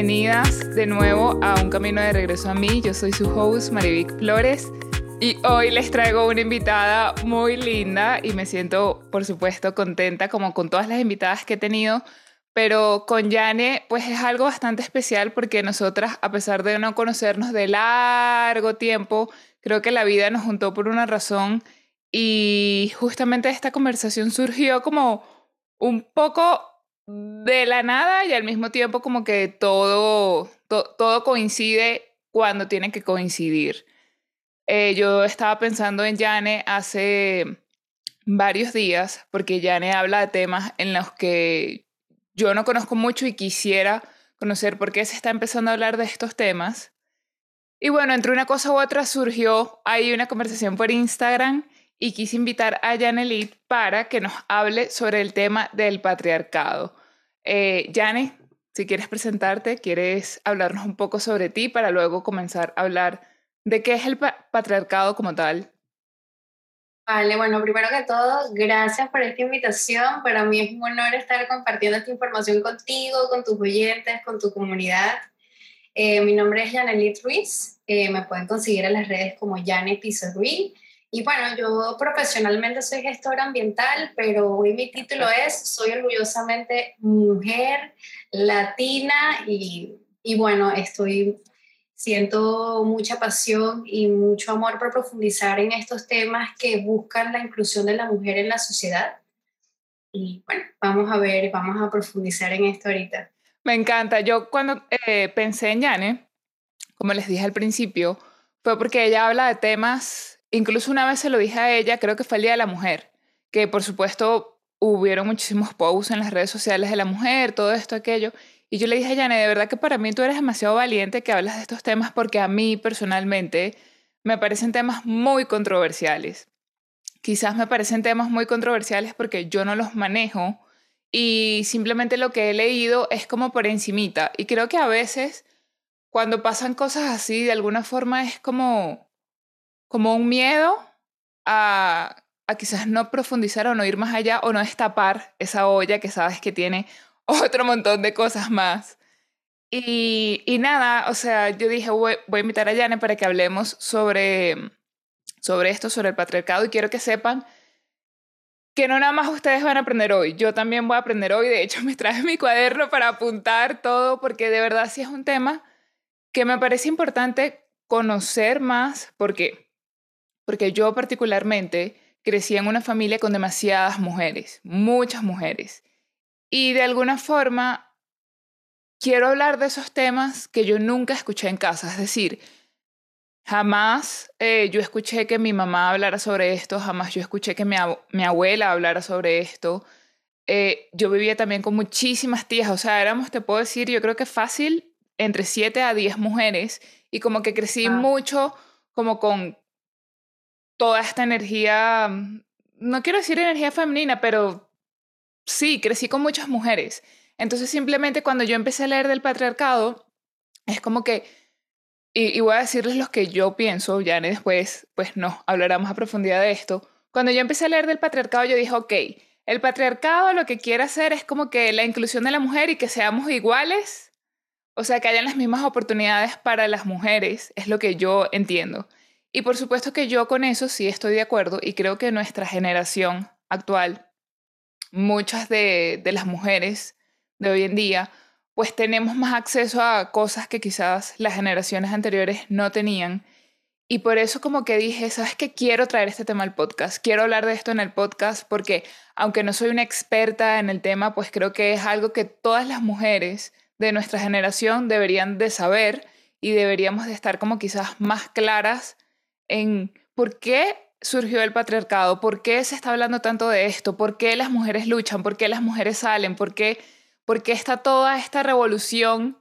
bienvenidas de nuevo a Un Camino de Regreso a mí. Yo soy su host, Marivic Flores, y hoy les traigo una invitada muy linda y me siento, por supuesto, contenta como con todas las invitadas que he tenido, pero con Yane pues es algo bastante especial porque nosotras, a pesar de no conocernos de largo tiempo, creo que la vida nos juntó por una razón y justamente esta conversación surgió como un poco de la nada y al mismo tiempo como que todo, todo coincide cuando tiene que coincidir. Eh, yo estaba pensando en Yane hace varios días porque Yane habla de temas en los que yo no conozco mucho y quisiera conocer por qué se está empezando a hablar de estos temas. Y bueno, entre una cosa u otra surgió ahí una conversación por Instagram y quise invitar a Janelit para que nos hable sobre el tema del patriarcado. Eh, si quieres presentarte, quieres hablarnos un poco sobre ti para luego comenzar a hablar de qué es el patriarcado como tal. Vale, bueno, primero que todo, gracias por esta invitación. Para mí es un honor estar compartiendo esta información contigo, con tus oyentes, con tu comunidad. Eh, mi nombre es Janelit Ruiz, eh, me pueden conseguir en las redes como Janet Ruiz. Y bueno, yo profesionalmente soy gestora ambiental, pero hoy mi título es Soy orgullosamente mujer latina y, y bueno, estoy siento mucha pasión y mucho amor por profundizar en estos temas que buscan la inclusión de la mujer en la sociedad. Y bueno, vamos a ver, vamos a profundizar en esto ahorita. Me encanta. Yo cuando eh, pensé en Yane, como les dije al principio, fue porque ella habla de temas, incluso una vez se lo dije a ella, creo que fue el Día de la Mujer, que por supuesto hubieron muchísimos posts en las redes sociales de la mujer, todo esto, aquello. Y yo le dije a Yane, de verdad que para mí tú eres demasiado valiente que hablas de estos temas porque a mí personalmente me parecen temas muy controversiales. Quizás me parecen temas muy controversiales porque yo no los manejo y simplemente lo que he leído es como por encimita. Y creo que a veces cuando pasan cosas así, de alguna forma es como, como un miedo a, a quizás no profundizar o no ir más allá o no destapar esa olla que sabes que tiene otro montón de cosas más. Y, y nada, o sea, yo dije, voy, voy, a invitar a Yane para que hablemos sobre, sobre esto, sobre el patriarcado, y quiero que sepan que no nada más ustedes van a aprender hoy, yo también voy a aprender hoy, de hecho me traje mi cuaderno para apuntar todo, porque de verdad sí es un tema que me parece importante conocer más, ¿por qué? Porque yo particularmente crecí en una familia con demasiadas mujeres, muchas mujeres. Y de alguna forma quiero hablar de esos temas que yo nunca escuché en casa. Es decir, jamás eh, yo escuché que mi mamá hablara sobre esto, jamás yo escuché que mi, mi abuela hablara sobre esto. Eh, yo vivía también con muchísimas tías, o sea, éramos, te puedo decir, yo creo que fácil, entre 7 a 10 mujeres, y como que crecí mucho como con toda esta energía, no quiero decir energía femenina, pero sí, crecí con muchas mujeres. Entonces simplemente cuando yo empecé a leer del patriarcado, es como que, y, voy a decirles lo que yo pienso, ya después, pues no, hablaremos a profundidad de esto. Cuando yo empecé a leer del patriarcado, yo dije, ok, el patriarcado lo que quiere hacer es como que la inclusión de la mujer y que seamos iguales, o sea, que hayan las mismas oportunidades para las mujeres, es lo que yo entiendo. Y por supuesto que yo con eso sí estoy de acuerdo y creo que nuestra generación actual muchas de, las mujeres de hoy en día, pues tenemos más acceso a cosas que quizás las generaciones anteriores no tenían. Y por eso como que dije, ¿sabes qué? Quiero traer este tema al podcast. Quiero hablar de esto en el podcast porque aunque no soy una experta en el tema, pues creo que es algo que todas las mujeres de nuestra generación deberían de saber y deberíamos de estar como quizás más claras en por qué surgió el patriarcado? ¿Por qué se está hablando tanto de esto? ¿Por qué las mujeres luchan? ¿Por qué las mujeres salen? ¿Por qué, por qué está toda esta revolución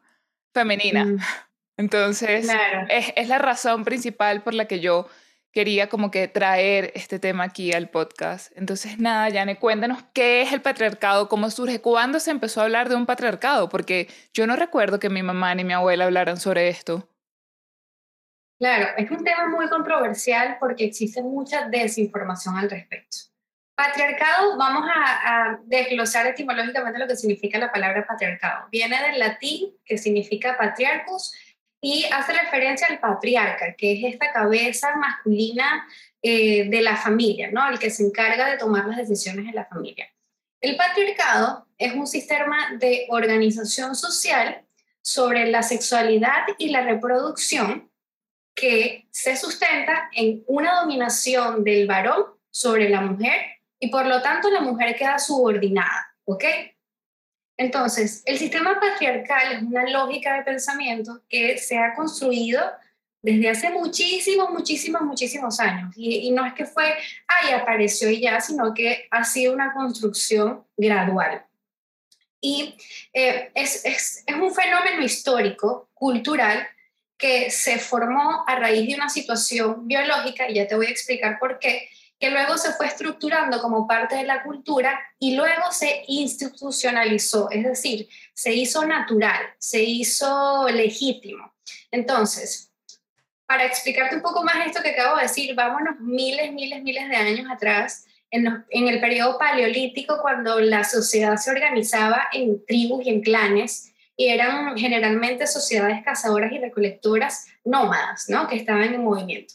femenina? Mm. Entonces, es, es, la razón principal por la que yo quería como que traer este tema aquí al podcast. Entonces, nada, Yane, cuéntanos qué es el patriarcado, cómo surge, cuándo se empezó a hablar de un patriarcado, porque yo no recuerdo que mi mamá ni mi abuela hablaran sobre esto. Claro, es un tema muy controversial porque existe mucha desinformación al respecto. Patriarcado, vamos a, desglosar etimológicamente lo que significa la palabra patriarcado. Viene del latín, que significa patriarcus, y hace referencia al patriarca, que es esta cabeza masculina eh, de la familia, ¿no? El que se encarga de tomar las decisiones en la familia. El patriarcado es un sistema de organización social sobre la sexualidad y la reproducción que se sustenta en una dominación del varón sobre la mujer y por lo tanto la mujer queda subordinada, ¿ok? Entonces, el sistema patriarcal es una lógica de pensamiento que se ha construido desde hace muchísimos, muchísimos, muchísimos años. Y, no es que fue, ay, apareció y ya, sino que ha sido una construcción gradual. Y eh, es, es, es un fenómeno histórico, cultural, que se formó a raíz de una situación biológica, y ya te voy a explicar por qué, que luego se fue estructurando como parte de la cultura y luego se institucionalizó, es decir, se hizo natural, se hizo legítimo. Entonces, para explicarte un poco más esto que acabo de decir, vámonos miles, miles, miles de años atrás, en, el periodo paleolítico, cuando la sociedad se organizaba en tribus y en clanes, eran generalmente sociedades cazadoras y recolectoras nómadas, ¿no? Que estaban en movimiento.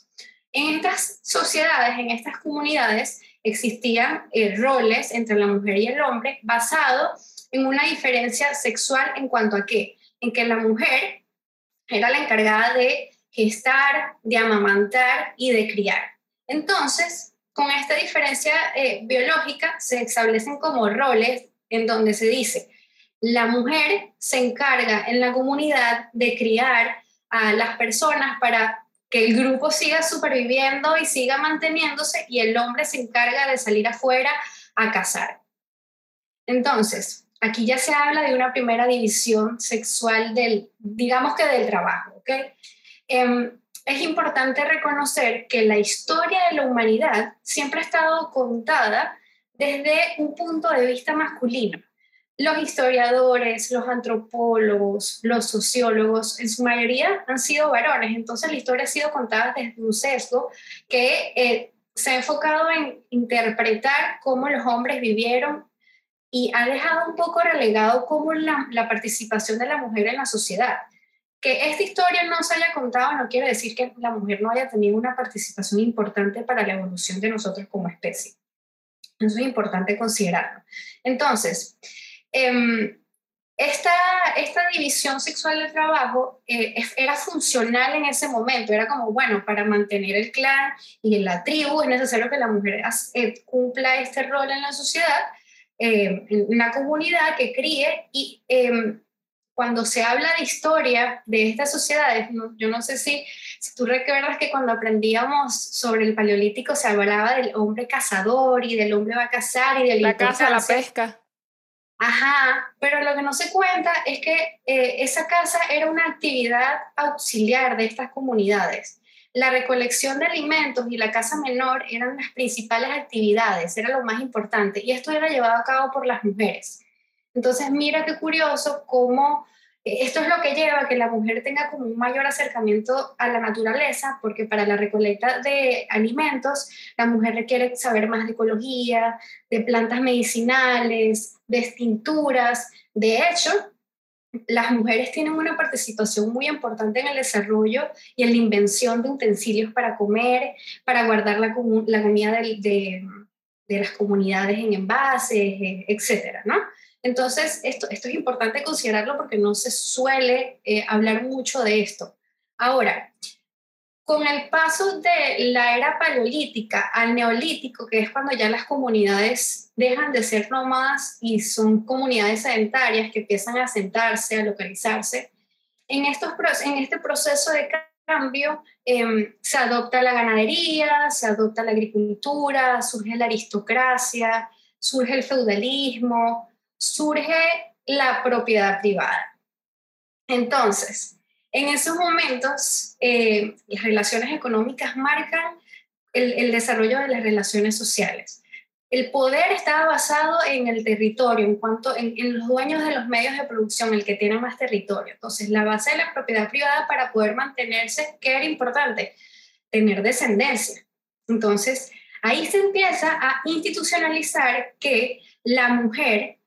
En estas sociedades, en estas comunidades, existían eh, roles entre la mujer y el hombre basados en una diferencia sexual en cuanto a qué? En que la mujer era la encargada de gestar, de amamantar y de criar. Entonces, con esta diferencia eh, biológica se establecen como roles en donde se dice, la mujer se encarga en la comunidad de criar a las personas para que el grupo siga superviviendo y siga manteniéndose y el hombre se encarga de salir afuera a cazar. Entonces, aquí ya se habla de una primera división sexual del, digamos que del trabajo. Em, es importante reconocer que la historia de la humanidad siempre ha estado contada desde un punto de vista masculino los historiadores, los antropólogos, los sociólogos, en su mayoría han sido varones, entonces la historia ha sido contada desde un sesgo que eh, se ha enfocado en interpretar cómo los hombres vivieron y ha dejado un poco relegado cómo la, la participación de la mujer en la sociedad. Que esta historia no se haya contado no quiere decir que la mujer no haya tenido una participación importante para la evolución de nosotros como especie. Eso es importante considerarlo. Entonces, Em, esta, esta división sexual del trabajo eh, era funcional en ese momento, era como, bueno, para mantener el clan y la tribu es necesario que la mujer eh, cumpla este rol en la sociedad, eh, en una comunidad que críe y em, cuando se habla de historia de estas sociedades, yo no sé si, si tú recuerdas que cuando aprendíamos sobre el paleolítico se hablaba del hombre cazador y del hombre va a cazar y de la caza, la pesca. Ajá, pero lo que no se cuenta es que eh, esa casa era una actividad auxiliar de estas comunidades. La recolección de alimentos y la casa menor eran las principales actividades, era lo más importante, y esto era llevado a cabo por las mujeres. Entonces, mira qué curioso cómo esto es lo que lleva a que la mujer tenga como un mayor acercamiento a la naturaleza, porque para la recolecta de alimentos, la mujer requiere saber más de ecología, de plantas medicinales, de tinturas. De hecho, las mujeres tienen una participación muy importante en el desarrollo y en la invención de utensilios para comer, para guardar la, comida de, las comunidades en envases, etcétera, ¿no? Entonces, esto, esto es importante considerarlo porque no se suele eh, hablar mucho de esto. Ahora, con el paso de la era paleolítica al neolítico, que es cuando ya las comunidades dejan de ser nómadas y son comunidades sedentarias que empiezan a sentarse, a localizarse, en, estos, en este proceso de cambio em, se adopta la ganadería, se adopta la agricultura, surge la aristocracia, surge el feudalismo, surge la propiedad privada. Entonces, en esos momentos, eh, las relaciones económicas marcan el, desarrollo de las relaciones sociales. El poder estaba basado en el territorio, en cuanto en, los dueños de los medios de producción, el que tiene más territorio. Entonces, la base de la propiedad privada para poder mantenerse, ¿qué era importante? Tener descendencia. Entonces, ahí se empieza a institucionalizar que la mujer,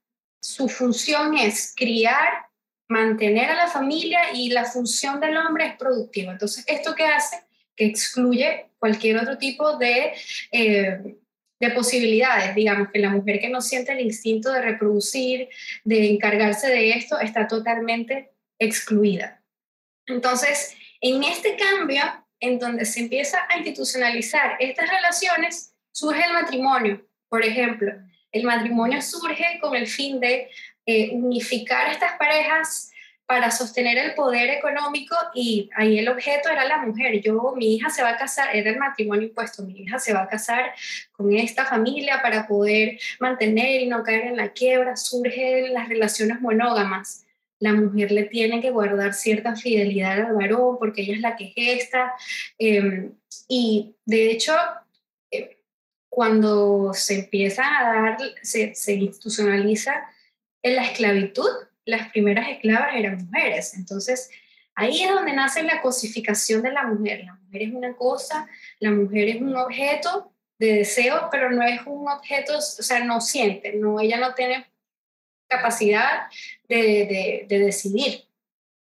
su función es criar, mantener a la familia y la función del hombre es productiva. Entonces, ¿esto qué hace? Que excluye cualquier otro tipo de, eh, de posibilidades. Digamos que la mujer que no siente el instinto de reproducir, de encargarse de esto, está totalmente excluida. Entonces, en este cambio, en donde se empieza a institucionalizar estas relaciones, surge el matrimonio, por ejemplo. El matrimonio surge con el fin de eh, unificar estas parejas para sostener el poder económico y ahí el objeto era la mujer. Yo, mi hija se va a casar, era el matrimonio impuesto, mi hija se va a casar con esta familia para poder mantener y no caer en la quiebra, surgen las relaciones monógamas. La mujer le tiene que guardar cierta fidelidad al varón porque ella es la que gesta. Em, y de hecho, eh, cuando se empieza a dar, se, se institucionaliza en la esclavitud, las primeras esclavas eran mujeres. Entonces, ahí es donde nace la cosificación de la mujer. La mujer es una cosa, la mujer es un objeto de deseo, pero no es un objeto, o sea, no siente, no, ella no tiene capacidad de, de decidir.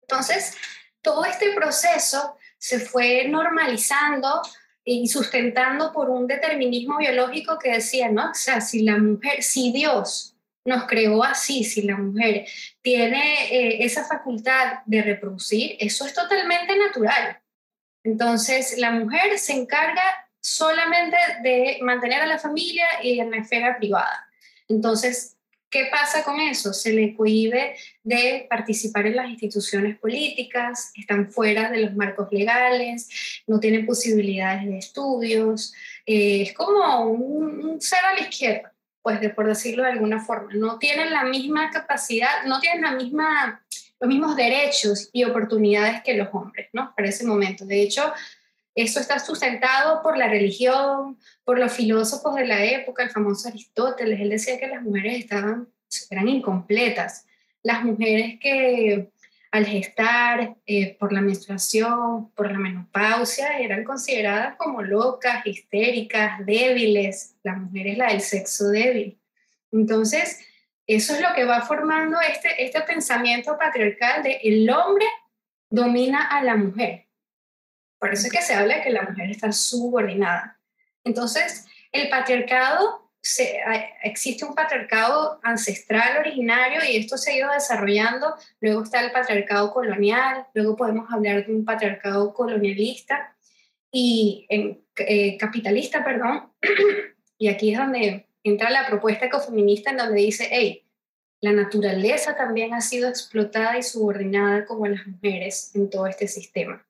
Entonces, todo este proceso se fue normalizando y sustentando por un determinismo biológico que decía, ¿no? O sea, si la mujer, si Dios nos creó así, si la mujer tiene eh, esa facultad de reproducir, eso es totalmente natural. Entonces, la mujer se encarga solamente de mantener a la familia y en la esfera privada. Entonces, ¿qué pasa con eso? Se le cohibe de participar en las instituciones políticas, están fuera de los marcos legales, no tienen posibilidades de estudios, eh, es como un, un a la izquierda pues de por decirlo de alguna forma, no tienen la misma capacidad, no tienen la misma, los mismos derechos y oportunidades que los hombres, ¿no? Para ese momento. De hecho, eso está sustentado por la religión, por los filósofos de la época, el famoso Aristóteles, él decía que las mujeres estaban, eran incompletas. Las mujeres que al gestar, eh, por la menstruación, por la menopausia, eran consideradas como locas, histéricas, débiles. La mujer es la del sexo débil. Entonces, eso es lo que va formando este, este pensamiento patriarcal de el hombre domina a la mujer. Por eso es que se habla de que la mujer está subordinada. Entonces, el patriarcado existe un patriarcado ancestral originario y esto se ha ido desarrollando. Luego está el patriarcado colonial, luego podemos hablar de un patriarcado colonialista y eh, capitalista, perdón. y aquí es donde entra la propuesta ecofeminista en donde dice, hey, la naturaleza también ha sido explotada y subordinada como las mujeres en todo este sistema.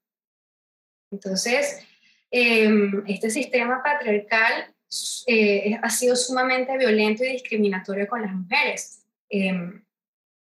Entonces, em, este sistema patriarcal eh, ha sido sumamente violento y discriminatorio con las mujeres. Em,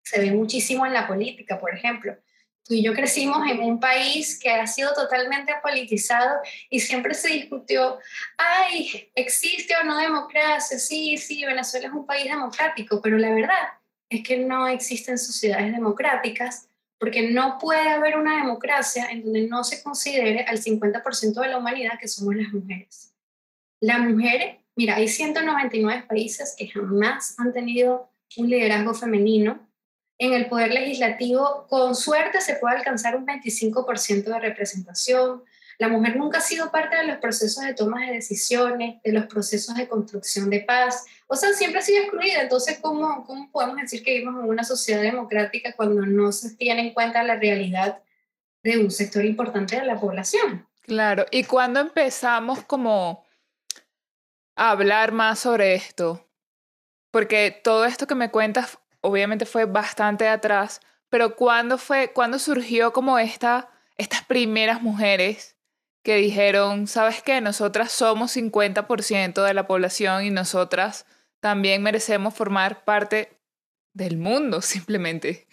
se ve muchísimo en la política, por ejemplo. Tú y yo crecimos en un país que ha sido totalmente politizado y siempre se discutió, ay, ¿existe o no democracia? Sí, sí, Venezuela es un país democrático, pero la verdad es que no existen sociedades democráticas porque no puede haber una democracia en donde no se considere al 50% de la humanidad que somos las mujeres. La mujer, mira, hay 199 países que jamás han tenido un liderazgo femenino. En el poder legislativo, con suerte, se puede alcanzar un 25% de representación. La mujer nunca ha sido parte de los procesos de toma de decisiones, de los procesos de construcción de paz. O sea, siempre ha sido excluida. Entonces, ¿cómo, cómo podemos decir que vivimos en una sociedad democrática cuando no se tiene en cuenta la realidad de un sector importante de la población? Claro, y cuando empezamos como hablar más sobre esto? Porque todo esto que me cuentas obviamente fue bastante atrás, pero ¿cuándo fue, cuándo surgió como esta, estas primeras mujeres que dijeron, sabes qué, nosotras somos 50% de la población y nosotras también merecemos formar parte del mundo, simplemente?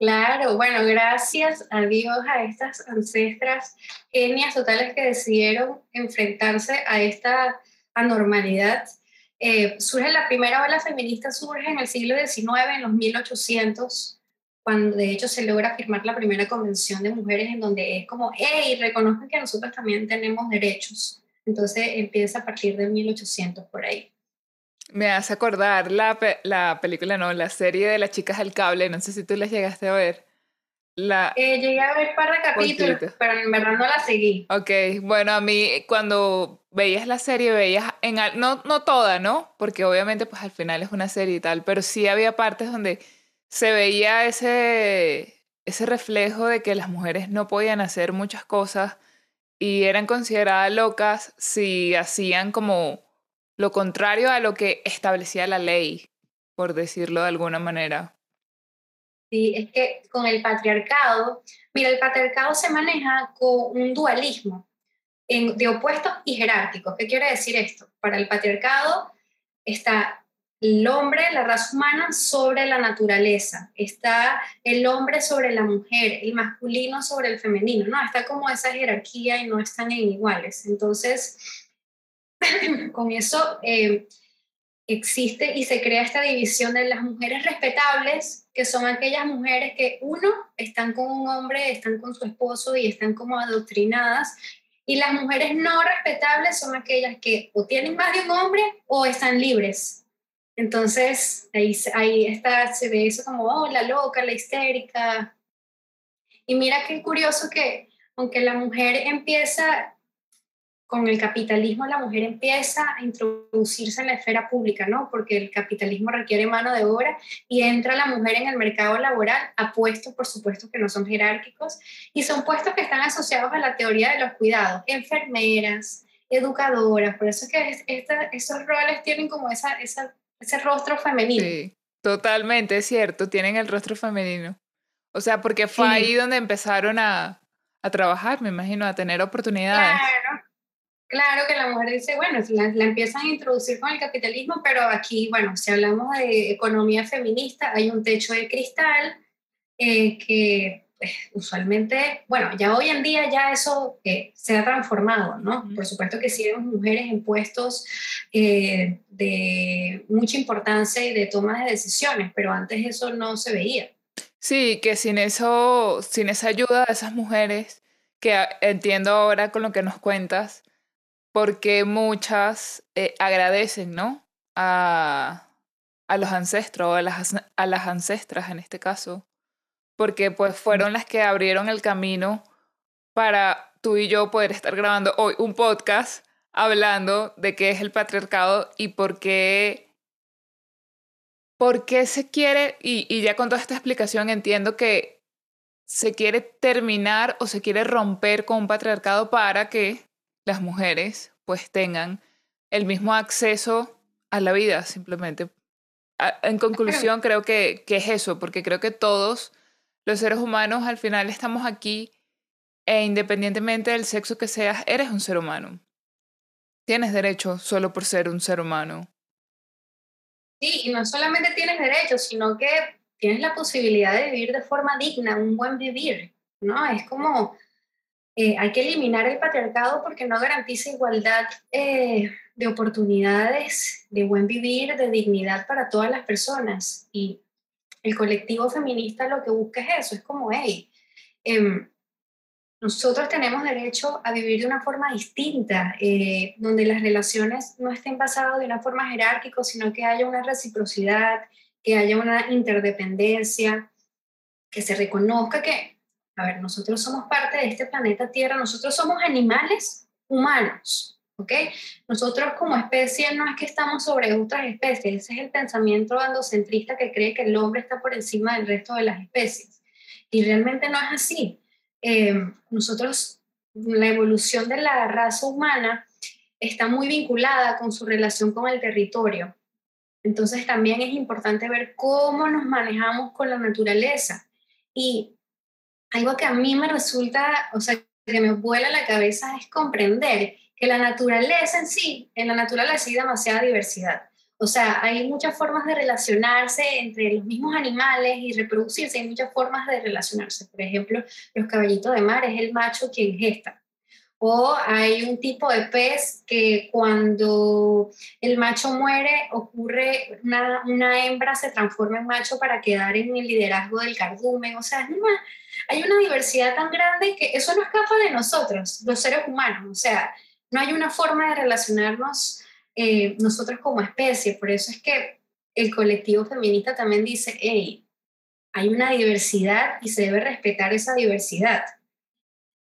Claro, bueno, gracias a Dios, a estas ancestras genias totales que decidieron enfrentarse a esta anormalidad. Eh, surge la primera ola feminista, surge en el siglo XIX, en los 1800, cuando de hecho se logra firmar la primera convención de mujeres en donde es como, hey, reconozcan que nosotros también tenemos derechos. Entonces empieza a partir de 1800 por ahí. Me hace acordar la, la película, no, la serie de las chicas del cable, no sé si tú las llegaste a ver. La... Eh, llegué a ver par de capítulos, pero en verdad no la seguí. Ok, bueno, a mí cuando veías la serie, veías, en, no, no toda, ¿no? Porque obviamente pues al final es una serie y tal, pero sí había partes donde se veía ese, ese reflejo de que las mujeres no podían hacer muchas cosas y eran consideradas locas si hacían como lo contrario a lo que establecía la ley, por decirlo de alguna manera. Sí, es que con el patriarcado, mira, el patriarcado se maneja con un dualismo de opuestos y jerárquicos. ¿Qué quiere decir esto? Para el patriarcado está el hombre, la raza humana, sobre la naturaleza. Está el hombre sobre la mujer, el masculino sobre el femenino. No, está como esa jerarquía y no están iguales. Entonces, con eso eh, existe y se crea esta división de las mujeres respetables, que son aquellas mujeres que, uno, están con un hombre, están con su esposo y están como adoctrinadas, y las mujeres no respetables son aquellas que o tienen más de un hombre o están libres. Entonces, ahí, ahí está, se ve eso como, oh, la loca, la histérica. Y mira qué curioso que, aunque la mujer empieza con el capitalismo la mujer empieza a introducirse en la esfera pública, ¿no? Porque el capitalismo requiere mano de obra y entra la mujer en el mercado laboral a puestos, por supuesto, que no son jerárquicos y son puestos que están asociados a la teoría de los cuidados, enfermeras, educadoras, por eso es que esos roles tienen como esa, esa, ese rostro femenino. Sí, totalmente, es cierto, tienen el rostro femenino. O sea, porque fue ahí donde empezaron a, a trabajar, me imagino, a tener oportunidades. Claro, Claro que la mujer dice, bueno, la, empiezan a introducir con el capitalismo, pero aquí, bueno, si hablamos de economía feminista, hay un techo de cristal eh, que usualmente, bueno, ya hoy en día ya eso eh, se ha transformado, ¿no? Por supuesto que sí vemos mujeres en puestos eh, de mucha importancia y de toma de decisiones, pero antes eso no se veía. Sí, que sin eso, sin esa ayuda de esas mujeres, que entiendo ahora con lo que nos cuentas, porque muchas eh, agradecen, ¿no? A, a los ancestros o a las, a las ancestras en este caso, porque pues fueron las que abrieron el camino para tú y yo poder estar grabando hoy un podcast hablando de qué es el patriarcado y por qué, por qué se quiere, y, y ya con toda esta explicación entiendo que se quiere terminar o se quiere romper con un patriarcado para que las mujeres pues tengan el mismo acceso a la vida, simplemente. En conclusión, creo que, que es eso, porque creo que todos los seres humanos al final estamos aquí e independientemente del sexo que seas, eres un ser humano. Tienes derecho solo por ser un ser humano. Sí, y no solamente tienes derecho, sino que tienes la posibilidad de vivir de forma digna, un buen vivir, ¿no? Es como eh, hay que eliminar el patriarcado porque no garantiza igualdad eh, de oportunidades, de buen vivir, de dignidad para todas las personas. Y el colectivo feminista lo que busca es eso, es como, hey, em, nosotros tenemos derecho a vivir de una forma distinta, eh, donde las relaciones no estén basadas de una forma jerárquica, sino que haya una reciprocidad, que haya una interdependencia, que se reconozca que a ver, nosotros somos parte de este planeta Tierra, nosotros somos animales humanos, ¿ok? Nosotros como especie no es que estamos sobre otras especies, ese es el pensamiento andocentrista que cree que el hombre está por encima del resto de las especies. Y realmente no es así. Em, nosotros, la evolución de la raza humana está muy vinculada con su relación con el territorio. Entonces también es importante ver cómo nos manejamos con la naturaleza. Y algo que a mí me resulta, o sea, que me vuela la cabeza es comprender que la naturaleza en sí, en la naturaleza hay demasiada diversidad. O sea, hay muchas formas de relacionarse entre los mismos animales y reproducirse, hay muchas formas de relacionarse. Por ejemplo, los caballitos de mar es el macho quien gesta. O hay un tipo de pez que cuando el macho muere ocurre, una, una hembra se transforma en macho para quedar en el liderazgo del cardumen. O sea, es una, hay una diversidad tan grande que eso no escapa de nosotros, los seres humanos. O sea, no hay una forma de relacionarnos eh, nosotros como especie. Por eso es que el colectivo feminista también dice, hey, hay una diversidad y se debe respetar esa diversidad.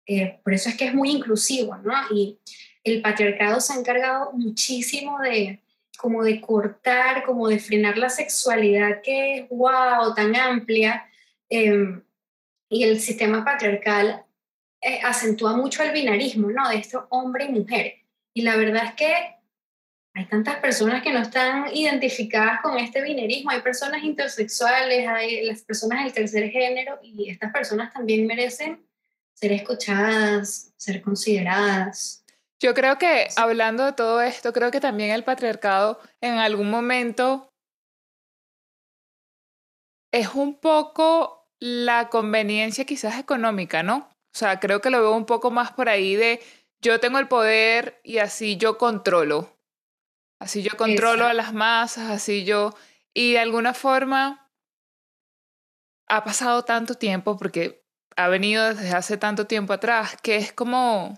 Eh, por eso es que es muy inclusivo, ¿no? Y el patriarcado se ha encargado muchísimo de como de cortar, como de frenar la sexualidad que es, wow, tan amplia. Em, y el sistema patriarcal eh, acentúa mucho el binarismo, ¿no? De esto hombre y mujer. Y la verdad es que hay tantas personas que no están identificadas con este binarismo. Hay personas intersexuales, hay las personas del tercer género y estas personas también merecen ser escuchadas, ser consideradas. Yo creo que hablando de todo esto, creo que también el patriarcado en algún momento es un poco la conveniencia quizás económica, ¿no? O sea, creo que lo veo un poco más por ahí de yo tengo el poder y así yo controlo. Así yo controlo a las masas, así yo... Y de alguna forma ha pasado tanto tiempo porque ha venido desde hace tanto tiempo atrás que es como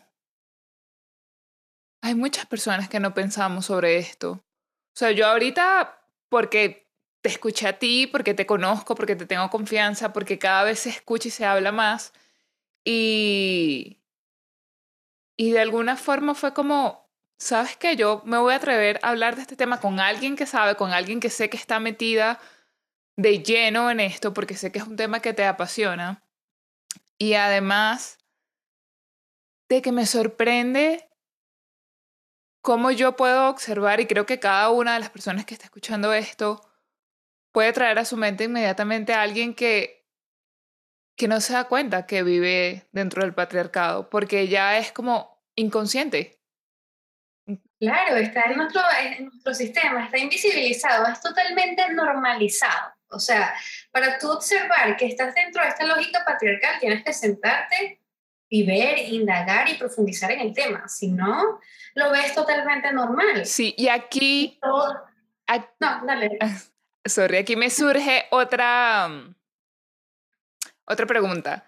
hay muchas personas que no pensamos sobre esto. O sea, yo ahorita, porque te escuché a ti, porque te conozco, porque te tengo confianza, porque cada vez se escucha y se habla más. Y, y de alguna forma fue como, ¿sabes qué? Yo me voy a atrever a hablar de este tema con alguien que sabe, con alguien que sé que está metida de lleno en esto, porque sé que es un tema que te apasiona. Y además de que me sorprende cómo yo puedo observar, y creo que cada una de las personas que está escuchando esto puede traer a su mente inmediatamente a alguien que, que no se da cuenta que vive dentro del patriarcado, porque ya es como inconsciente. Claro, está en nuestro, en nuestro sistema, está invisibilizado, es totalmente normalizado. O sea, para tú observar que estás dentro de esta lógica patriarcal, tienes que sentarte y ver, indagar y profundizar en el tema. Si no, lo ves totalmente normal. Sí, y aquí... no, dale. Sorry, aquí me surge otra, mm, otra pregunta.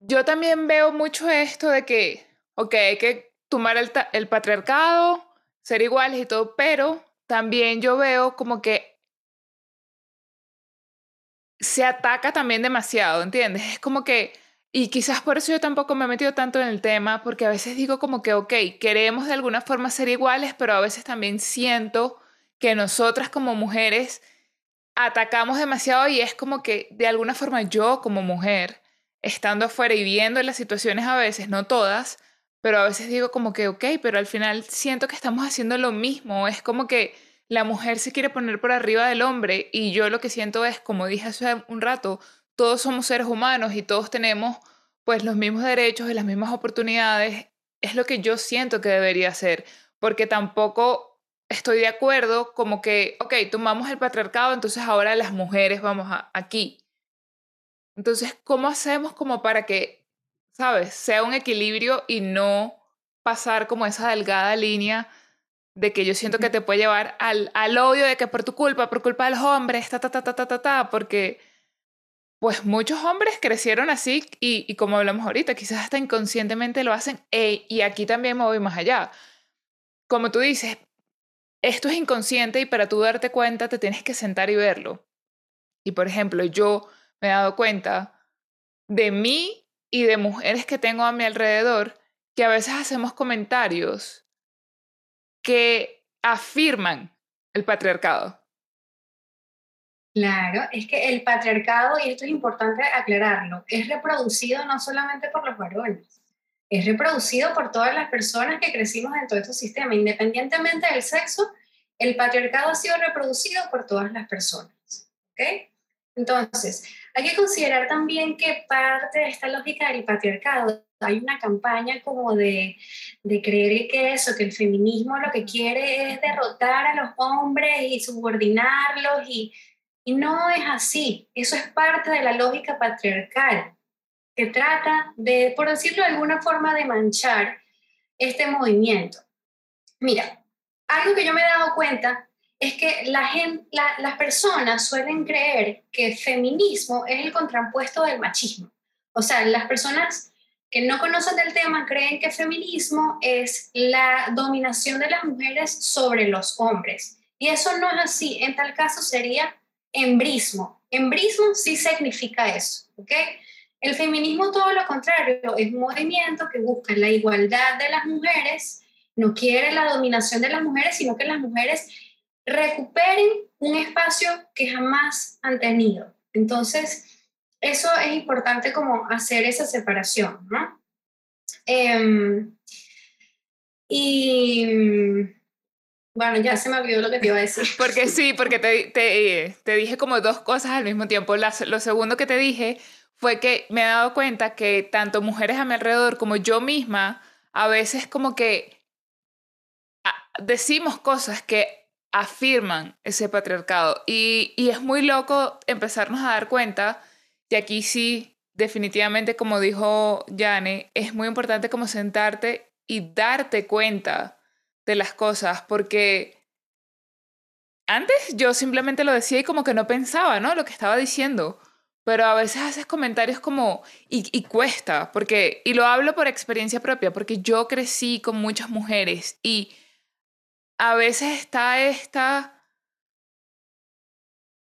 Yo también veo mucho esto de que, ok, hay que tomar el, el patriarcado, ser iguales y todo, pero también yo veo como que se ataca también demasiado, ¿entiendes? Es como que y quizás por eso yo tampoco me he metido tanto en el tema, porque a veces digo como que, ok, queremos de alguna forma ser iguales, pero a veces también siento que nosotras como mujeres atacamos demasiado y es como que de alguna forma yo como mujer, estando afuera y viendo las situaciones a veces, no todas, pero a veces digo como que, ok, pero al final siento que estamos haciendo lo mismo, es como que la mujer se quiere poner por arriba del hombre y yo lo que siento es, como dije hace un rato, todos somos seres humanos y todos tenemos pues los mismos derechos y las mismas oportunidades, es lo que yo siento que debería ser, porque tampoco estoy de acuerdo como que, ok, tomamos el patriarcado, entonces ahora las mujeres vamos a, aquí. Entonces, ¿cómo hacemos como para que, sabes, sea un equilibrio y no pasar como esa delgada línea de que yo siento que te puede llevar al, al odio de que por tu culpa, por culpa de los hombres, ta, ta, ta, ta, ta, ta, ta, porque pues muchos hombres crecieron así y, como hablamos ahorita, quizás hasta inconscientemente lo hacen. E, y aquí también me voy más allá. Como tú dices, esto es inconsciente y para tú darte cuenta te tienes que sentar y verlo. Y por ejemplo, yo me he dado cuenta de mí y de mujeres que tengo a mi alrededor que a veces hacemos comentarios que afirman el patriarcado. Claro, es que el patriarcado, y esto es importante aclararlo, es reproducido no solamente por los varones, es reproducido por todas las personas que crecimos dentro de este sistema, independientemente del sexo, el patriarcado ha sido reproducido por todas las personas. ¿ok? Entonces, hay que considerar también que parte de esta lógica del patriarcado, hay una campaña como de, de creer que eso, que el feminismo lo que quiere es derrotar a los hombres y subordinarlos y y no es así. Eso es parte de la lógica patriarcal, que trata de, por decirlo de alguna forma, de manchar este movimiento. Mira, algo que yo me he dado cuenta es que la las personas suelen creer que feminismo es el contrapuesto del machismo. O sea, las personas que no conocen del tema creen que feminismo es la dominación de las mujeres sobre los hombres. Y eso no es así. En tal caso sería embrismo. Embrismo sí significa eso, ¿ok? El feminismo todo lo contrario, es un movimiento que busca la igualdad de las mujeres, no quiere la dominación de las mujeres, sino que las mujeres recuperen un espacio que jamás han tenido. Entonces, eso es importante como hacer esa separación, ¿no? Em, y bueno, ya se me olvidó lo que te iba a decir. Porque sí, porque te, te, te dije como dos cosas al mismo tiempo. lo segundo que te dije fue que me he dado cuenta que tanto mujeres a mi alrededor como yo misma, a veces como que ah, decimos cosas que afirman ese patriarcado. Y, y es muy loco empezarnos a dar cuenta, y aquí sí, definitivamente, como dijo Jane, es muy importante como sentarte y darte cuenta de las cosas, porque antes yo simplemente lo decía y como que no pensaba, ¿no? Lo que estaba diciendo pero a veces haces comentarios como, y, cuesta, porque, y lo hablo por experiencia propia, porque yo crecí con muchas mujeres y a veces está esta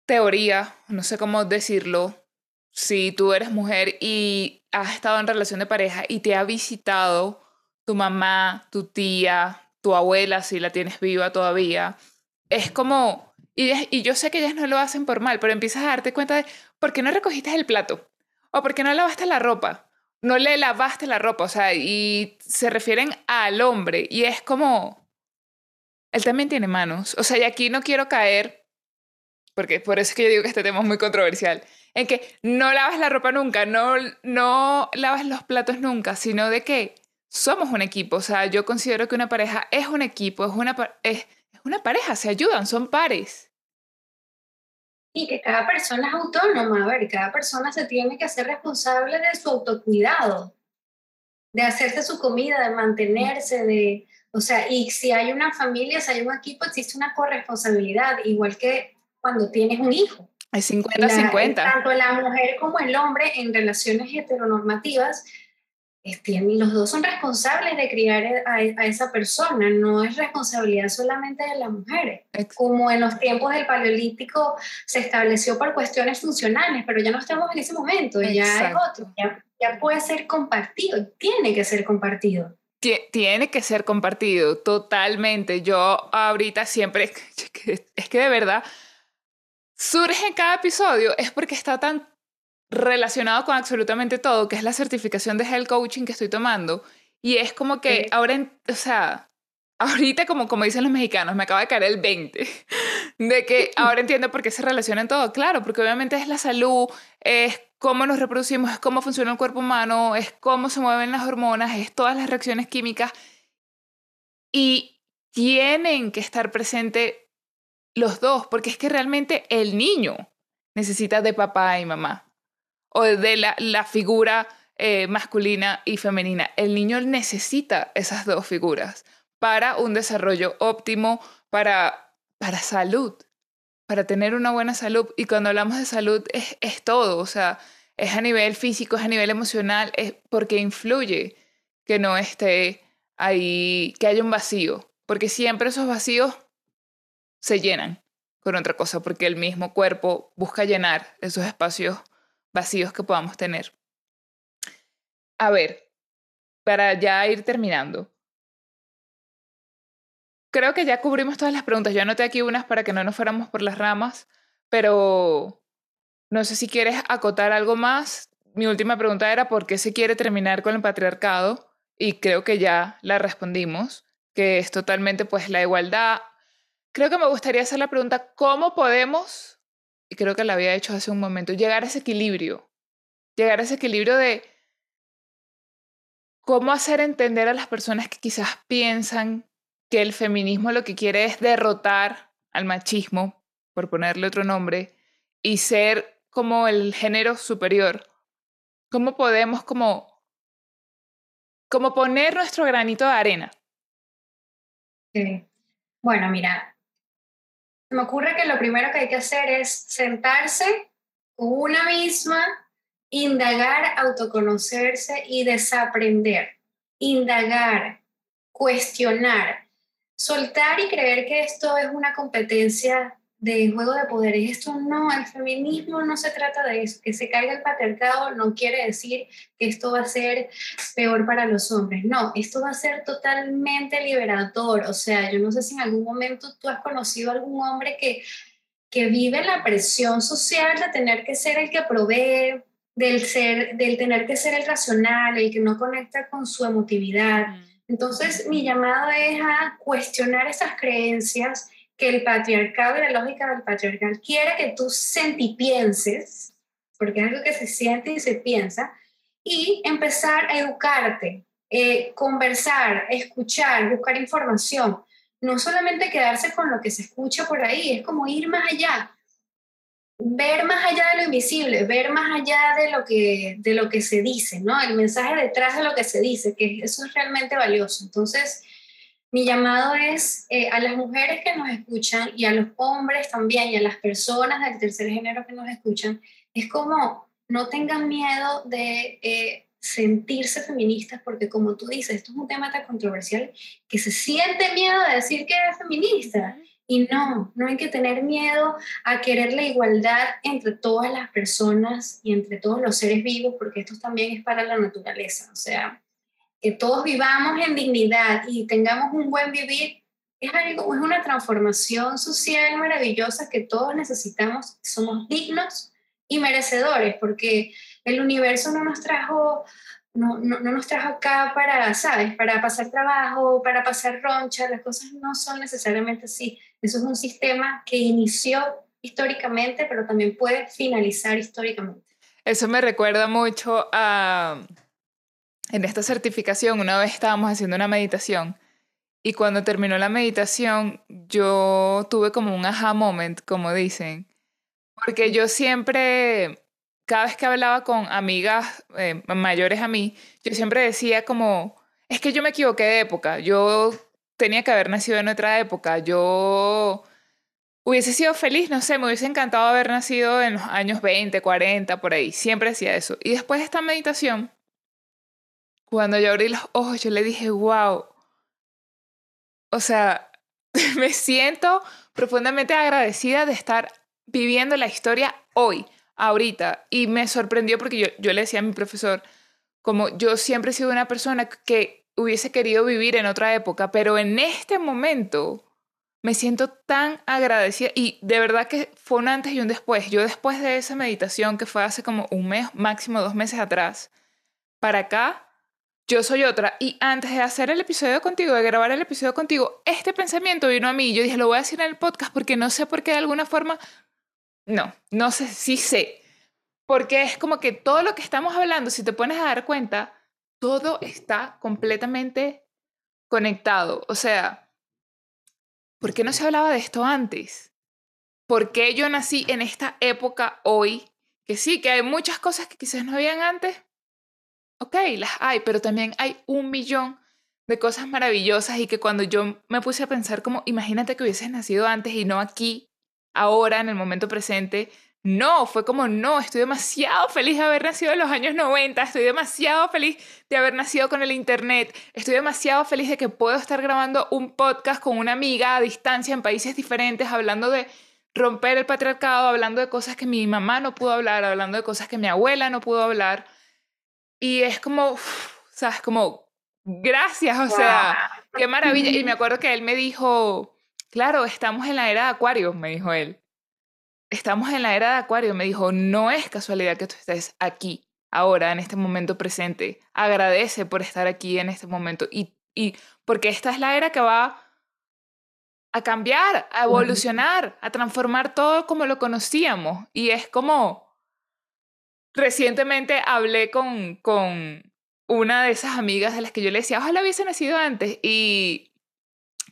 teoría, no sé cómo decirlo, si tú eres mujer y has estado en relación de pareja y te ha visitado tu mamá, tu tía, tu abuela, si la tienes viva todavía, es como, y, y yo sé que ellas no lo hacen por mal, pero empiezas a darte cuenta de, ¿por qué no recogiste el plato? ¿O por qué no lavaste la ropa? No le lavaste la ropa, o sea, y se refieren al hombre y es como, él también tiene manos, o sea, y aquí no quiero caer, porque por eso es que yo digo que este tema es muy controversial, en que no lavas la ropa nunca, no, no lavas los platos nunca, sino de que somos un equipo, o sea, yo considero que una pareja es un equipo, es una, es una pareja, se ayudan, son pares y que cada persona es autónoma, a ver, cada persona se tiene que hacer responsable de su autocuidado, de hacerse su comida, de mantenerse, de, o sea, y si hay una familia, si hay un equipo, existe una corresponsabilidad, igual que cuando tienes un hijo. Es 50-50. Tanto la mujer como el hombre en relaciones heteronormativas los dos son responsables de criar a, esa persona, no es responsabilidad solamente de las mujeres. Como en los tiempos del Paleolítico se estableció por cuestiones funcionales, pero ya no estamos en ese momento, ya es otro, ya, ya puede ser compartido, tiene que ser compartido. Tiene que ser compartido, totalmente. Yo ahorita siempre, es que de verdad, surge en cada episodio, es porque está tan relacionado con absolutamente todo, que es la certificación de health coaching que estoy tomando. Y es como que ahora, o sea, ahorita como, como dicen los mexicanos, me acaba de caer el 20, de que ahora entiendo por qué se relaciona en todo. Claro, porque obviamente es la salud, es cómo nos reproducimos, es cómo funciona el cuerpo humano, es cómo se mueven las hormonas, es todas las reacciones químicas. Y tienen que estar presentes los dos, porque es que realmente el niño necesita de papá y mamá o de la, la figura eh, masculina y femenina. El niño necesita esas dos figuras para un desarrollo óptimo, para, para salud, para tener una buena salud. Y cuando hablamos de salud es, es todo, o sea, es a nivel físico, es a nivel emocional, es porque influye que no esté ahí, que haya un vacío, porque siempre esos vacíos se llenan con otra cosa, porque el mismo cuerpo busca llenar esos espacios vacíos que podamos tener. A ver, para ya ir terminando. Creo que ya cubrimos todas las preguntas. Yo anoté aquí unas para que no nos fuéramos por las ramas, pero no sé si quieres acotar algo más. Mi última pregunta era por qué se quiere terminar con el patriarcado y creo que ya la respondimos, que es totalmente pues la igualdad. Creo que me gustaría hacer la pregunta, ¿cómo podemos y creo que la había hecho hace un momento, llegar a ese equilibrio, llegar a ese equilibrio de cómo hacer entender a las personas que quizás piensan que el feminismo lo que quiere es derrotar al machismo, por ponerle otro nombre, y ser como el género superior. ¿Cómo podemos como, como poner nuestro granito de arena? Bueno, mira, me ocurre que lo primero que hay que hacer es sentarse una misma indagar, autoconocerse y desaprender, indagar, cuestionar, soltar y creer que esto es una competencia de juego de poderes. Esto no, el feminismo no se trata de eso. Que se caiga el patriarcado no quiere decir que esto va a ser peor para los hombres. No, esto va a ser totalmente liberador. O sea, yo no sé si en algún momento tú has conocido a algún hombre que, que vive la presión social de tener que ser el que provee, del, ser, del tener que ser el racional, el que no conecta con su emotividad. Mm. Entonces, mi llamado es a cuestionar esas creencias que el patriarcado y la lógica del patriarcal quiere que tú sentipienses, porque es algo que se siente y se piensa, y empezar a educarte, eh, conversar, escuchar, buscar información. No solamente quedarse con lo que se escucha por ahí, es como ir más allá, ver más allá de lo invisible, ver más allá de lo que, de lo que se dice, ¿no? El mensaje detrás de lo que se dice, que eso es realmente valioso. Entonces, mi llamado es eh, a las mujeres que nos escuchan y a los hombres también y a las personas del tercer género que nos escuchan, es como no tengan miedo de eh, sentirse feministas, porque como tú dices, esto es un tema tan controversial que se siente miedo de decir que es feminista. Y no, no hay que tener miedo a querer la igualdad entre todas las personas y entre todos los seres vivos, porque esto también es para la naturaleza. O sea, que todos vivamos en dignidad y tengamos un buen vivir, es, algo, es una transformación social maravillosa que todos necesitamos. Somos dignos y merecedores, porque el universo no nos trajo, no, no, no nos trajo acá para, ¿sabes? Para pasar trabajo, para pasar roncha, las cosas no son necesariamente así. Eso es un sistema que inició históricamente, pero también puede finalizar históricamente. Eso me recuerda mucho a en esta certificación una vez estábamos haciendo una meditación y cuando terminó la meditación yo tuve como un aha moment, como dicen, porque yo siempre, cada vez que hablaba con amigas eh, mayores a mí, yo siempre decía como, es que yo me equivoqué de época, yo tenía que haber nacido en otra época, yo hubiese sido feliz, no sé, me hubiese encantado haber nacido en los años 20, 40, por ahí, siempre decía eso. Y después de esta meditación, cuando yo abrí los ojos, yo le dije, wow. O sea, me siento profundamente agradecida de estar viviendo la historia hoy, ahorita. Y me sorprendió porque yo, yo le decía a mi profesor, como yo siempre he sido una persona que hubiese querido vivir en otra época, pero en este momento me siento tan agradecida y de verdad que fue un antes y un después. Yo después de esa meditación que fue hace como un mes, máximo dos meses atrás, para acá, yo soy otra. Y antes de hacer el episodio contigo, de grabar el episodio contigo, este pensamiento vino a mí. Yo dije, lo voy a decir en el podcast porque no sé por qué de alguna forma... No, no sé, sí sé. Porque es como que todo lo que estamos hablando, si te pones a dar cuenta, todo está completamente conectado. O sea, ¿por qué no se hablaba de esto antes? ¿Por qué yo nací en esta época hoy? Que sí, que hay muchas cosas que quizás no habían antes, ok, las hay, pero también hay un millón de cosas maravillosas y que cuando yo me puse a pensar como, imagínate que hubieses nacido antes y no aquí, ahora, en el momento presente, no, fue como, no, estoy demasiado feliz de haber nacido en los años 90, estoy demasiado feliz de haber nacido con el Internet, estoy demasiado feliz de que puedo estar grabando un podcast con una amiga a distancia en países diferentes, hablando de romper el patriarcado, hablando de cosas que mi mamá no pudo hablar, hablando de cosas que mi abuela no pudo hablar. Y es como, ¿sabes? Como, gracias, o sea, qué maravilla. Y me acuerdo que él me dijo, claro, estamos en la era de Acuario, me dijo él. Estamos en la era de Acuario, me dijo, no es casualidad que tú estés aquí, ahora, en este momento presente. Agradece por estar aquí en este momento. Y, y porque esta es la era que va a cambiar, a evolucionar, a transformar todo como lo conocíamos. Y es como, recientemente hablé con, con una de esas amigas de las que yo le decía, ojalá hubiese nacido antes. Y,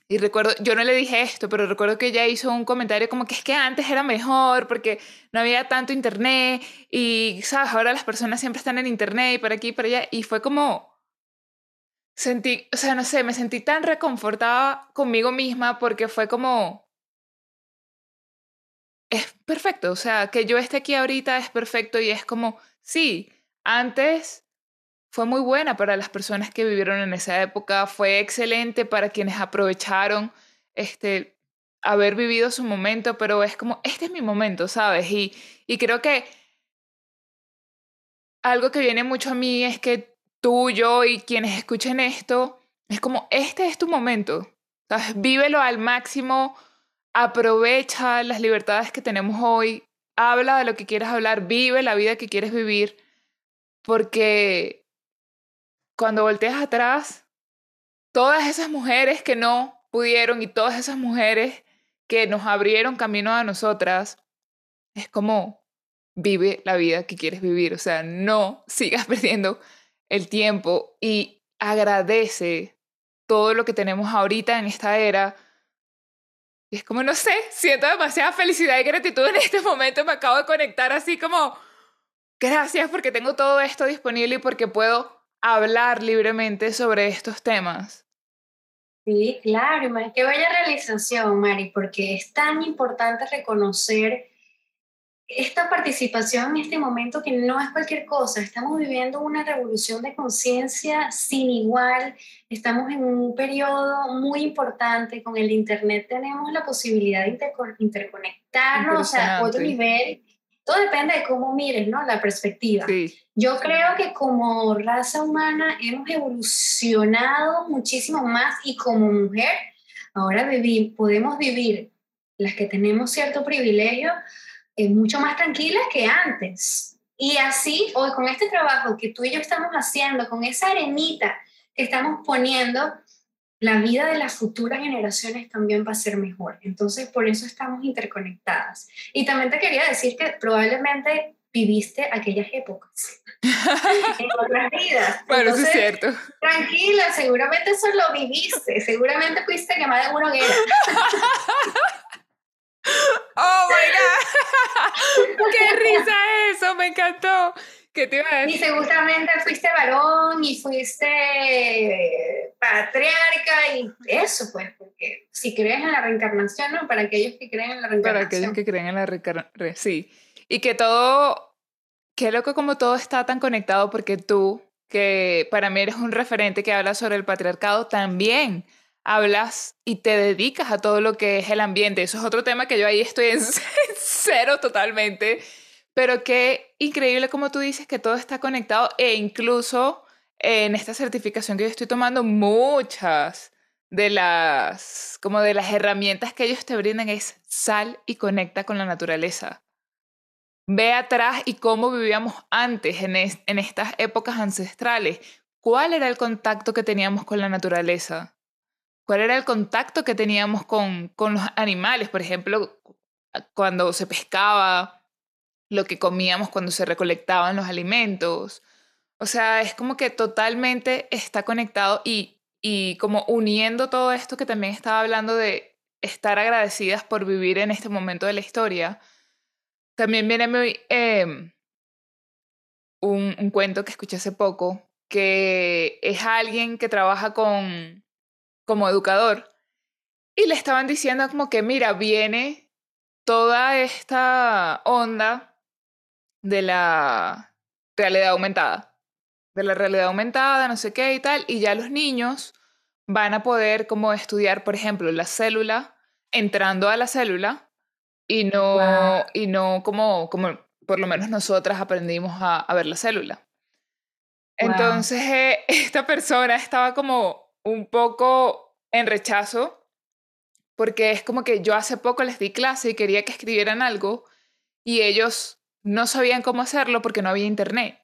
y recuerdo, yo no le dije esto, pero recuerdo que ella hizo un comentario como que es que antes era mejor porque no había tanto internet y, ¿sabes? Ahora las personas siempre están en internet y por aquí y por allá. Y fue como, sentí, o sea, no sé, me sentí tan reconfortada conmigo misma porque fue como, es perfecto, o sea, que yo esté aquí ahorita es perfecto y es como sí, antes fue muy buena para las personas que vivieron en esa época, fue excelente para quienes aprovecharon este, haber vivido su momento, pero es como, este es mi momento, ¿sabes? Y, y creo que algo que viene mucho a mí es que tú, yo y quienes escuchen esto, es como, este es tu momento, ¿sabes? Vívelo al máximo, aprovecha las libertades que tenemos hoy, habla de lo que quieres hablar, vive la vida que quieres vivir, porque cuando volteas atrás, todas esas mujeres que no pudieron y todas esas mujeres que nos abrieron camino a nosotras, es como vive la vida que quieres vivir. O sea, no sigas perdiendo el tiempo y agradece todo lo que tenemos ahorita en esta era. Y es como, no sé, siento demasiada felicidad y gratitud en este momento. Me acabo de conectar así como, gracias porque tengo todo esto disponible y porque puedo hablar libremente sobre estos temas. Sí, claro, qué bella realización, Mari, porque es tan importante reconocer esta participación en este momento que no es cualquier cosa. Estamos viviendo una revolución de conciencia sin igual. Estamos en un periodo muy importante. Con el Internet tenemos la posibilidad de interconectarnos o sea, a otro nivel todo depende de cómo mires, ¿no? La perspectiva. Yo creo que como raza humana hemos evolucionado muchísimo más y como mujer, ahora vivir, podemos vivir, las que tenemos cierto privilegio, eh, mucho más tranquilas que antes. Y así, hoy con este trabajo que tú y yo estamos haciendo, con esa arenita que estamos poniendo, la vida de las futuras generaciones también va a ser mejor. Entonces, por eso estamos interconectadas. Y también te quería decir que probablemente viviste aquellas épocas en otras vidas. Bueno, eso es cierto. Tranquila, seguramente eso lo viviste, seguramente fuiste llamada en una hoguera. ¡Oh, my God! ¡Qué risa eso! Me encantó. ¿Qué te iba a decir? Y seguramente fuiste varón y fuiste patriarca y eso, pues, porque si crees en la reencarnación, ¿no? Para aquellos que creen en la reencarnación. Para aquellos que creen en la reencarnación, sí. Y que todo, qué loco como todo está tan conectado porque tú, que para mí eres un referente que habla sobre el patriarcado, también hablas y te dedicas a todo lo que es el ambiente. Eso es otro tema que yo ahí estoy en cero totalmente pero qué increíble como tú dices que todo está conectado e incluso en esta certificación que yo estoy tomando, muchas de las, como de las herramientas que ellos te brindan es sal y conecta con la naturaleza. Ve atrás y cómo vivíamos antes en, en estas épocas ancestrales. ¿Cuál era el contacto que teníamos con la naturaleza? ¿Cuál era el contacto que teníamos con, con los animales? Por ejemplo, cuando se pescaba, lo que comíamos cuando se recolectaban los alimentos. O sea, es como que totalmente está conectado y, y como uniendo todo esto que también estaba hablando de estar agradecidas por vivir en este momento de la historia. También viene muy, em, un, un cuento que escuché hace poco, que es alguien que trabaja con, como educador y le estaban diciendo como que, mira, viene toda esta onda de la realidad aumentada. De la realidad aumentada, no sé qué y tal. Y ya los niños van a poder como estudiar, por ejemplo, la célula, entrando a la célula y no, y no como, como por lo menos nosotras aprendimos a, ver la célula. Entonces, eh, esta persona estaba como un poco en rechazo porque es como que yo hace poco les di clase y quería que escribieran algo y ellos no sabían cómo hacerlo porque no había internet.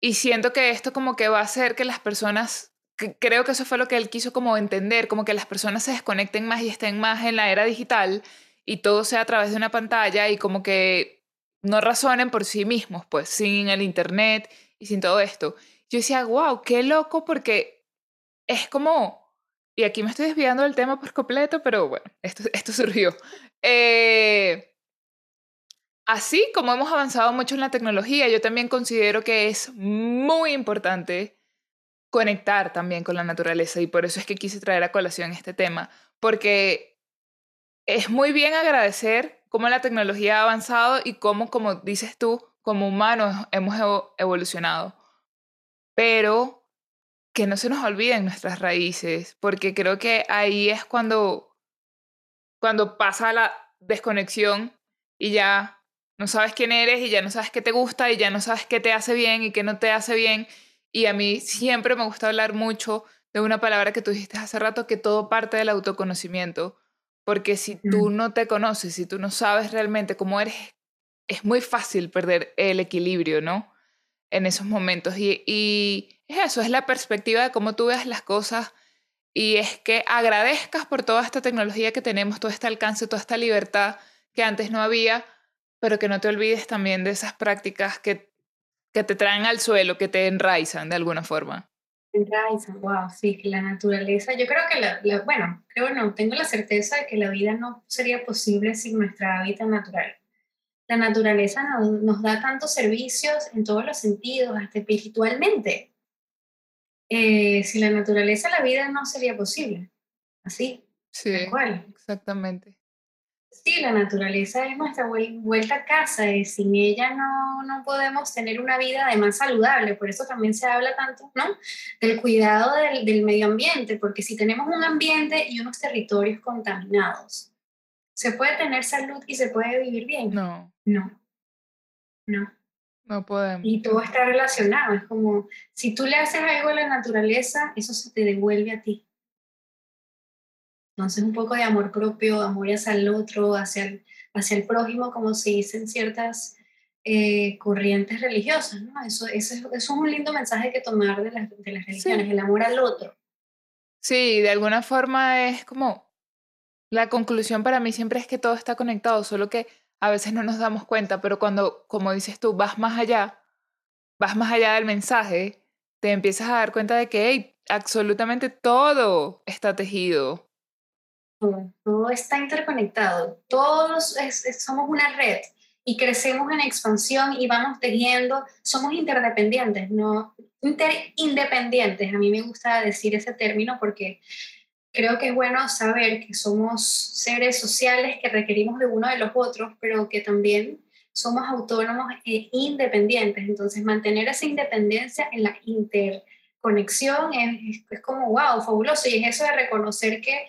Y siento que esto como que va a hacer que las personas, creo que eso fue lo que él quiso como entender, como que las personas se desconecten más y estén más en la era digital y todo sea a través de una pantalla y como que no razonen por sí mismos, pues sin el internet y sin todo esto. Yo decía, wow, qué loco porque es como, y aquí me estoy desviando del tema por completo, pero bueno, esto, esto surgió. Eh, Así como hemos avanzado mucho en la tecnología, yo también considero que es muy importante conectar también con la naturaleza y por eso es que quise traer a colación este tema, porque es muy bien agradecer cómo la tecnología ha avanzado y cómo, como dices tú, como humanos hemos evolucionado. Pero que no se nos olviden nuestras raíces, porque creo que ahí es cuando, cuando pasa la desconexión y ya no sabes quién eres y ya no sabes qué te gusta y ya no sabes qué te hace bien y qué no te hace bien. Y a mí siempre me gusta hablar mucho de una palabra que tú dijiste hace rato, que todo parte del autoconocimiento. Porque si tú mm. no te conoces, si tú no sabes realmente cómo eres, es muy fácil perder el equilibrio, ¿no? En esos momentos. Y, y es eso, es la perspectiva de cómo tú ves las cosas. Y es que agradezcas por toda esta tecnología que tenemos, todo este alcance, toda esta libertad que antes no había, pero que no te olvides también de esas prácticas que, que te traen al suelo, que te enraizan de alguna forma. Enraizan, wow, sí, que la naturaleza, yo creo que, la, bueno, creo no, tengo la certeza de que la vida no sería posible sin nuestra hábitat natural. La naturaleza nos, nos da tantos servicios en todos los sentidos, hasta espiritualmente. Eh, sin la naturaleza la vida no sería posible. Así. Sí, exactamente. Sí, la naturaleza es nuestra vuelta a casa y sin ella no, no podemos tener una vida además saludable. Por eso también se habla tanto ¿no? del cuidado del, del medio ambiente, porque si tenemos un ambiente y unos territorios contaminados, ¿se puede tener salud y se puede vivir bien? No. No. No. No podemos. Y todo está relacionado. Es como, si tú le haces algo a la naturaleza, eso se te devuelve a ti. Entonces, un poco de amor propio, amor hacia el otro, hacia el, hacia el prójimo, como se dice en ciertas eh, corrientes religiosas. ¿no? Eso, eso, eso, es un lindo mensaje que tomar de las, de las religiones, el amor al otro. Sí, de alguna forma es como la conclusión para mí siempre es que todo está conectado, solo que a veces no nos damos cuenta, pero cuando, como dices tú, vas más allá, vas más allá del mensaje, te empiezas a dar cuenta de que absolutamente todo está tejido todo, está interconectado, todos somos una red y crecemos en expansión y vamos tejiendo, somos interdependientes, no interindependientes. A mí me gusta decir ese término porque creo que es bueno saber que somos seres sociales que requerimos de uno de los otros, pero que también somos autónomos e independientes. Entonces, mantener esa independencia en la interconexión es, es como, wow, fabuloso. Y es eso de reconocer que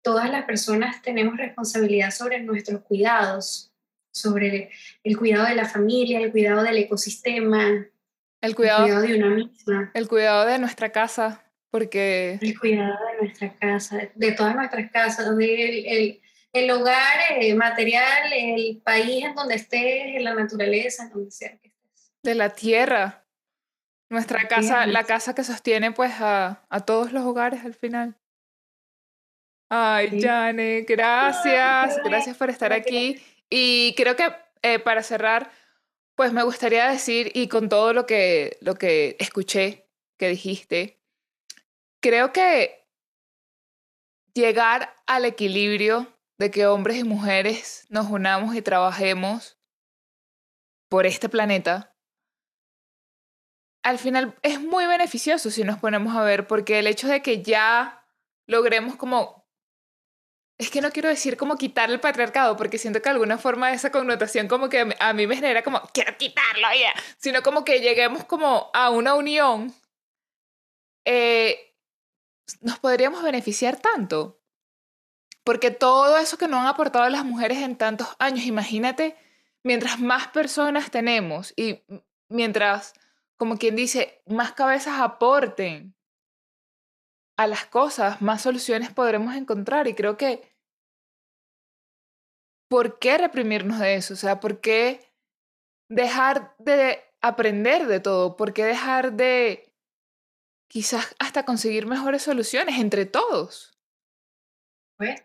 todas las personas tenemos responsabilidad sobre nuestros cuidados, sobre el cuidado de la familia, el cuidado del ecosistema, el cuidado, de una misma. El cuidado de nuestra casa, porque... El cuidado de nuestra casa, de todas nuestras casas, del el, hogar el material, el país en donde estés, en la naturaleza, en donde sea que estés. De la tierra. Nuestra casa, la casa que sostiene pues a, a todos los hogares al final. Ay, Jane, gracias, gracias por estar aquí. Y creo que eh, para cerrar, pues me gustaría decir, y con todo lo que, lo que escuché, que dijiste, creo que llegar al equilibrio de que hombres y mujeres nos unamos y trabajemos por este planeta, al final es muy beneficioso si nos ponemos a ver, porque el hecho de que ya logremos como es que no quiero decir como quitar el patriarcado, porque siento que alguna forma esa connotación como que a mí me genera como, quiero quitarlo ya, sino como que lleguemos como a una unión, eh, nos podríamos beneficiar tanto. Porque todo eso que no han aportado las mujeres en tantos años, imagínate, mientras más personas tenemos y mientras, como quien dice, más cabezas aporten a las cosas, más soluciones podremos encontrar. Y creo que ¿por qué reprimirnos de eso? O sea, ¿por qué dejar de aprender de todo? ¿Por qué dejar de quizás hasta conseguir mejores soluciones entre todos? Pues,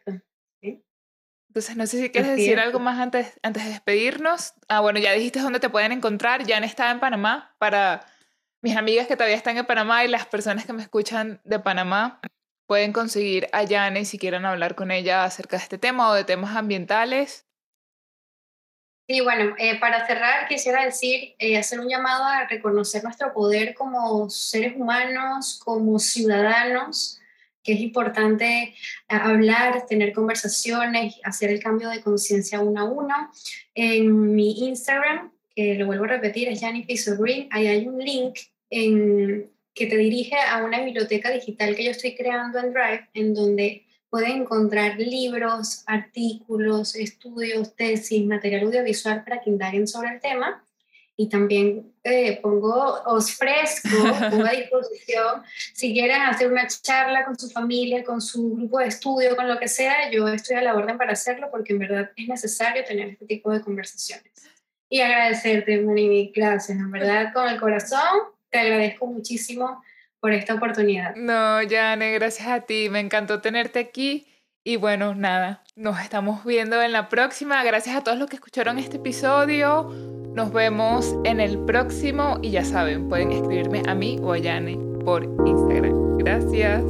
Entonces, no sé si quieres decir algo más antes, antes de despedirnos. Ah, bueno, ya dijiste dónde te pueden encontrar. Ya está en Panamá para mis amigas que todavía están en Panamá y las personas que me escuchan de Panamá pueden conseguir a Yane si quieren hablar con ella acerca de este tema o de temas ambientales. Y bueno, eh, para cerrar quisiera decir, eh, hacer un llamado a reconocer nuestro poder como seres humanos, como ciudadanos, que es importante eh, hablar, tener conversaciones, hacer el cambio de conciencia uno a uno. En mi Instagram, que lo vuelvo a repetir, es Yanni Green. Ahí hay un link que te dirige a una biblioteca digital que yo estoy creando en Drive, en donde pueden encontrar libros, artículos, estudios, tesis, material audiovisual para que indaguen sobre el tema. Y también eh, pongo, os fresco, pongo a disposición, si quieren hacer una charla con su familia, con su grupo de estudio, con lo que sea, yo estoy a la orden para hacerlo porque en verdad es necesario tener este tipo de conversaciones. Y agradecerte, Moni, gracias, en verdad, con el corazón, te agradezco muchísimo por esta oportunidad. No, Jane, gracias a ti. Me encantó tenerte aquí. Y bueno, nada, nos estamos viendo en la próxima. Gracias a todos los que escucharon este episodio. Nos vemos en el próximo y ya saben, pueden escribirme a mí o a Yane por Instagram. Gracias.